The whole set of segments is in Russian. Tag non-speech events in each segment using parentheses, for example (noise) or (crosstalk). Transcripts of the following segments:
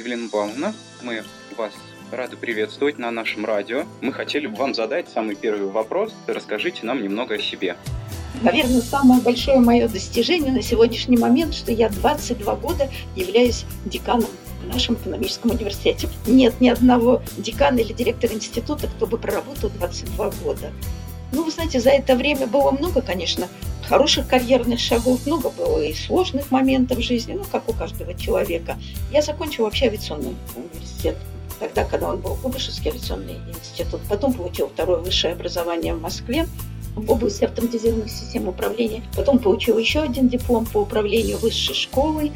Евелина Павловна, мы вас рады приветствовать на нашем радио. Мы хотели бы вам задать самый первый вопрос. Расскажите нам немного о себе. Наверное, самое большое мое достижение на сегодняшний момент, что я 22 года являюсь деканом в нашем экономическом университете. Нет ни одного декана или директора института, кто бы проработал 22 года. Ну, вы знаете, за это время было много, конечно, хороших карьерных шагов, много было и сложных моментов в жизни, ну, как у каждого человека. Я закончила вообще авиационный университет тогда, когда он был Кубышевский авиационный институт. Потом получил второе высшее образование в Москве в области автоматизированных систем управления. Потом получил еще один диплом по управлению высшей школой.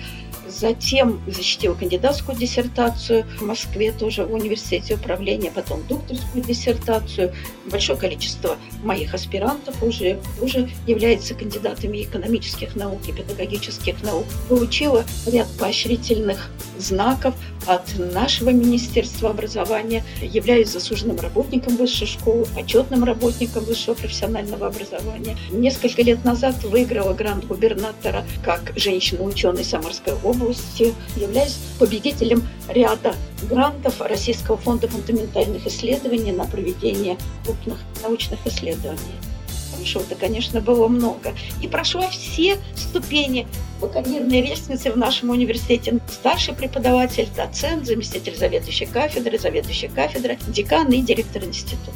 Затем защитил кандидатскую диссертацию в Москве, тоже в университете управления, потом докторскую диссертацию. Большое количество моих аспирантов уже, уже являются кандидатами экономических наук и педагогических наук. Получила ряд поощрительных знаков от нашего Министерства образования, являюсь заслуженным работником высшей школы, почетным работником высшего профессионального образования. Несколько лет назад выиграла грант губернатора как женщина-ученый Самарской области, являюсь победителем ряда грантов Российского фонда фундаментальных исследований на проведение крупных научных исследований. Хорошего-то, конечно, было много. И прошла все ступени карьерной лестнице в нашем университете. Старший преподаватель, доцент, заместитель заведующей кафедры, заведующая кафедры, декан и директор института.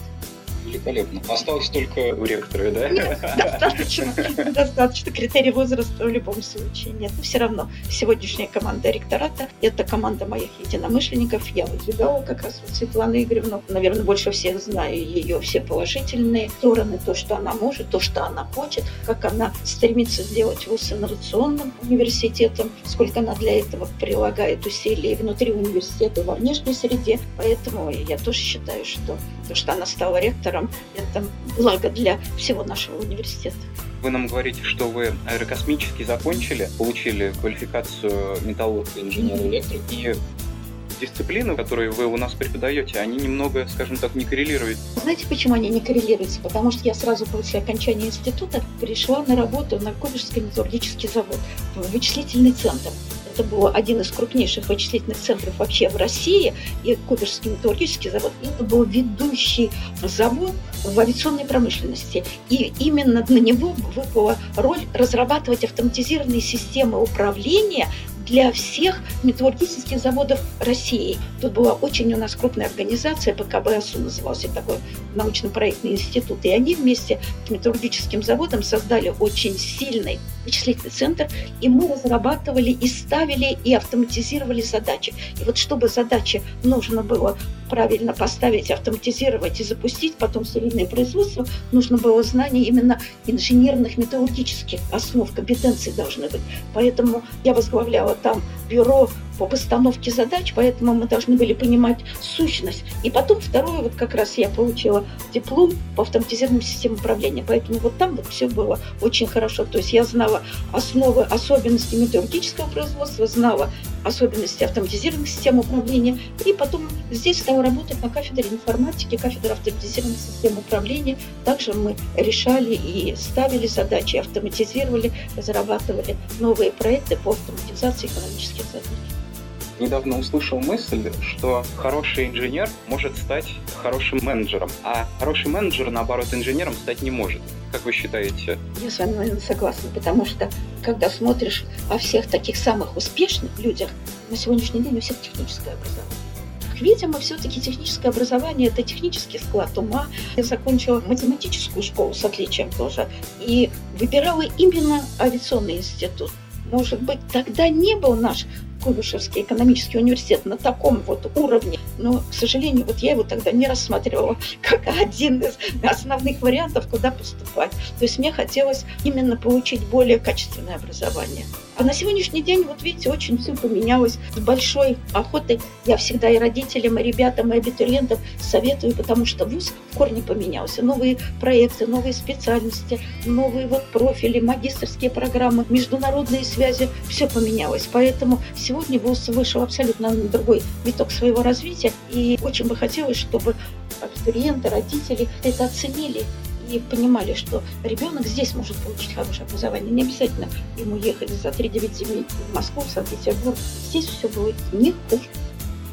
Великолепно. Осталось только у ректора, да? Нет, (laughs) достаточно. Достаточно. Критерий возраста в любом случае нет. Но все равно сегодняшняя команда ректората – это команда моих единомышленников. Я выдвигала как раз вот Светлану Игоревну. Наверное, больше всех знаю ее все положительные стороны, то, что она может, то, что она хочет, как она стремится сделать ВУЗ инновационным университетом, сколько она для этого прилагает усилий внутри университета, во внешней среде. Поэтому я тоже считаю, что то, что она стала ректором, котором это благо для всего нашего университета. Вы нам говорите, что вы аэрокосмический закончили, получили квалификацию металлурга, инженера, и дисциплины, которые вы у нас преподаете, они немного, скажем так, не коррелируют. Знаете, почему они не коррелируются? Потому что я сразу после окончания института пришла на работу на Кубежский металлургический завод, в вычислительный центр это был один из крупнейших вычислительных центров вообще в России, и Куперский металлургический завод, это был ведущий завод в авиационной промышленности. И именно на него выпала роль разрабатывать автоматизированные системы управления для всех металлургических заводов России. Тут была очень у нас крупная организация, ПКБСУ назывался такой научно-проектный институт, и они вместе с металлургическим заводом создали очень сильный вычислительный центр, и мы разрабатывали и ставили и автоматизировали задачи. И вот чтобы задачи нужно было правильно поставить, автоматизировать и запустить, потом серийное производство, нужно было знание именно инженерных металлургических основ, компетенций должны быть. Поэтому я возглавляла там бюро по постановке задач, поэтому мы должны были понимать сущность. И потом второе, вот как раз я получила диплом по автоматизированным системам управления, поэтому вот там вот все было очень хорошо. То есть я знала основы, особенности металлургического производства, знала особенности автоматизированных систем управления, и потом здесь стала работать на кафедре информатики, кафедре автоматизированных систем управления. Также мы решали и ставили задачи, автоматизировали, разрабатывали новые проекты по автоматизации экономических задач недавно услышал мысль, что хороший инженер может стать хорошим менеджером, а хороший менеджер, наоборот, инженером стать не может. Как вы считаете? Я с вами, наверное, согласна, потому что, когда смотришь о всех таких самых успешных людях, на сегодняшний день у всех техническое образование. Видимо, все-таки техническое образование – это технический склад ума. Я закончила математическую школу с отличием тоже и выбирала именно авиационный институт. Может быть, тогда не был наш Куйбышевский экономический университет на таком вот уровне. Но, к сожалению, вот я его тогда не рассматривала (laughs) как один из основных вариантов, куда поступать. То есть мне хотелось именно получить более качественное образование. А на сегодняшний день, вот видите, очень все поменялось. С большой охотой я всегда и родителям, и ребятам, и абитуриентам советую, потому что вуз в корне поменялся. Новые проекты, новые специальности, новые вот профили, магистрские программы, международные связи, все поменялось. Поэтому сегодня ВУЗ вышел абсолютно на другой виток своего развития. И очень бы хотелось, чтобы абитуриенты, родители это оценили и понимали, что ребенок здесь может получить хорошее образование. Не обязательно ему ехать за 3-9 земель в Москву, в Санкт-Петербург. Здесь все будет не хуже.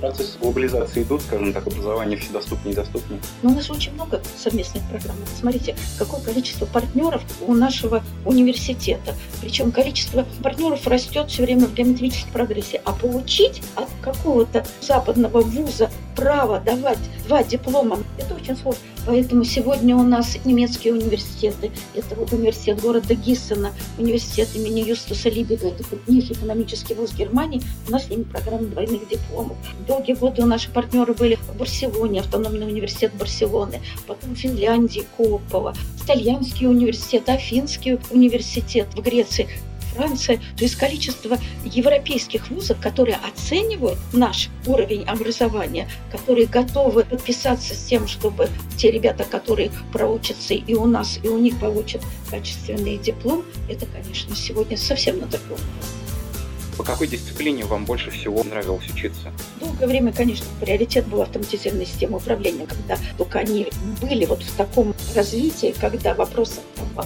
Процессы глобализации идут, скажем так, образование все доступнее и доступнее? Но у нас очень много совместных программ. Смотрите, какое количество партнеров у нашего университета. Причем количество партнеров растет все время в геометрической прогрессии. А получить от какого-то западного вуза право давать два диплома, это очень сложно. Поэтому сегодня у нас немецкие университеты. Это университет города Гиссена, университет имени Юстуса Либига, это крупнейший экономический вуз Германии. У нас с ними программа двойных дипломов. Долгие годы у наши партнеры были в Барселоне, автономный университет Барселоны, потом в Финляндии, Копова, Итальянский университет, Афинский университет в Греции. Франция, то есть количество европейских вузов, которые оценивают наш уровень образования, которые готовы подписаться с тем, чтобы те ребята, которые проучатся и у нас, и у них получат качественный диплом, это, конечно, сегодня совсем на другом уровне. По какой дисциплине вам больше всего нравилось учиться? Долгое время, конечно, приоритет был автоматизированная система управления, когда только они были вот в таком развитии, когда вопрос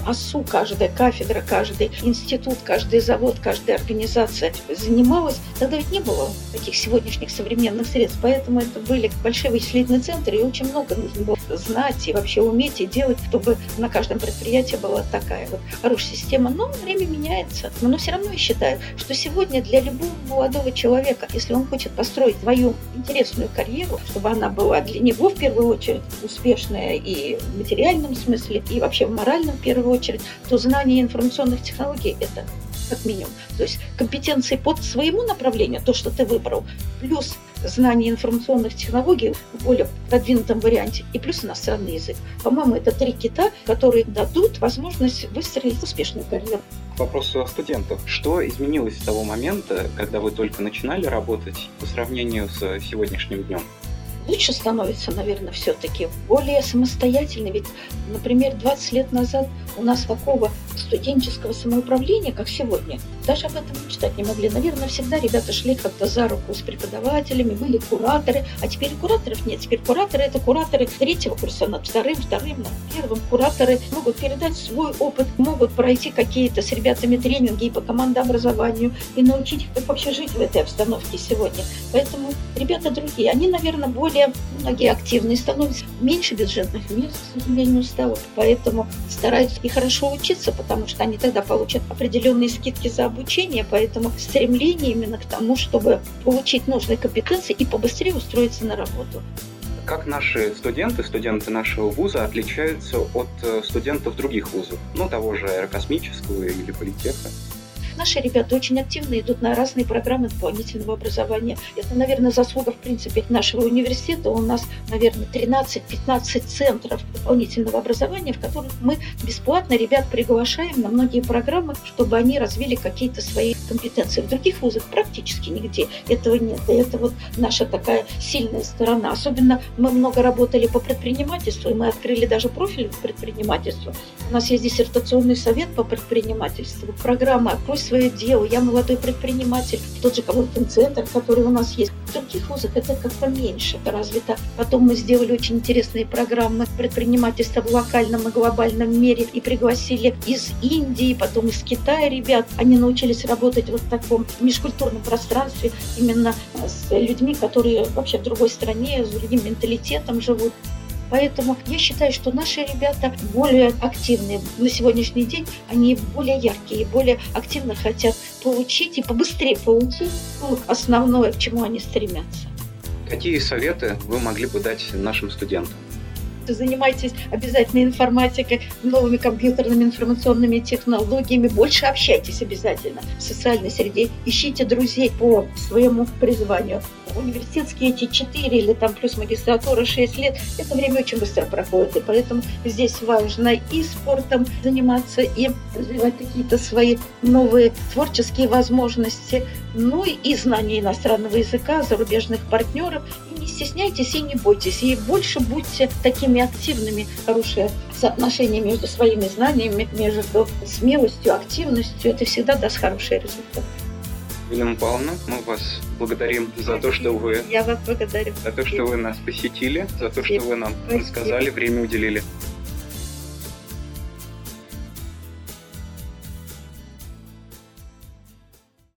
ОСУ, каждая кафедра, каждый институт, каждый завод, каждая организация занималась, тогда ведь не было таких сегодняшних современных средств, поэтому это были большие вычислительные центры, и очень много нужно было знать и вообще уметь и делать, чтобы на каждом предприятии была такая вот хорошая система. Но время меняется. Но все равно я считаю, что сегодня сегодня для любого молодого человека, если он хочет построить свою интересную карьеру, чтобы она была для него в первую очередь успешная и в материальном смысле, и вообще в моральном в первую очередь, то знание информационных технологий – это как минимум. То есть компетенции под своему направлению, то, что ты выбрал, плюс знание информационных технологий в более продвинутом варианте, и плюс иностранный язык. По-моему, это три кита, которые дадут возможность выстроить успешную карьеру вопросу студентов. Что изменилось с того момента, когда вы только начинали работать по сравнению с сегодняшним днем? лучше становится, наверное, все-таки более самостоятельной. Ведь, например, 20 лет назад у нас такого студенческого самоуправления, как сегодня, даже об этом мечтать не могли. Наверное, всегда ребята шли как-то за руку с преподавателями, были кураторы, а теперь кураторов нет. Теперь кураторы – это кураторы третьего курса над вторым, вторым, над первым. Кураторы могут передать свой опыт, могут пройти какие-то с ребятами тренинги и по командообразованию, и научить их, как вообще жить в этой обстановке сегодня. Поэтому ребята другие, они, наверное, более, многие активные становятся, меньше бюджетных мест, к сожалению, стало. Поэтому стараются и хорошо учиться, потому что они тогда получат определенные скидки за обучение, поэтому стремление именно к тому, чтобы получить нужные компетенции и побыстрее устроиться на работу. Как наши студенты, студенты нашего вуза отличаются от э, студентов других вузов, ну, того же аэрокосмического или политеха? Наши ребята очень активно идут на разные программы дополнительного образования. Это, наверное, заслуга, в принципе, нашего университета. У нас, наверное, 13-15 центров дополнительного образования, в которых мы бесплатно ребят приглашаем на многие программы, чтобы они развили какие-то свои компетенции. В других вузах практически нигде этого нет. И это вот наша такая сильная сторона. Особенно мы много работали по предпринимательству, и мы открыли даже профиль предпринимательства. У нас есть диссертационный совет по предпринимательству, программа «Открой свое дело, я молодой предприниматель, тот же Coworking-центр, который у нас есть. В других вузах это как-то меньше развито. Потом мы сделали очень интересные программы предпринимательства в локальном и глобальном мире и пригласили из Индии, потом из Китая ребят. Они научились работать вот в таком межкультурном пространстве именно с людьми, которые вообще в другой стране, с другим менталитетом живут. Поэтому я считаю, что наши ребята более активные на сегодняшний день, они более яркие, более активно хотят получить и побыстрее получить основное, к чему они стремятся. Какие советы вы могли бы дать нашим студентам? занимайтесь обязательно информатикой, новыми компьютерными информационными технологиями, больше общайтесь обязательно в социальной среде, ищите друзей по своему призванию университетские эти 4 или там плюс магистратура 6 лет, это время очень быстро проходит. И поэтому здесь важно и спортом заниматься, и развивать какие-то свои новые творческие возможности, ну и знание иностранного языка, зарубежных партнеров. И не стесняйтесь и не бойтесь. И больше будьте такими активными. Хорошее соотношение между своими знаниями, между смелостью, активностью, это всегда даст хороший результат. Елена Павловна, мы вас благодарим за то, что вы... Я вас благодарю. За то, что вы нас посетили, за то, что вы нам рассказали, время уделили.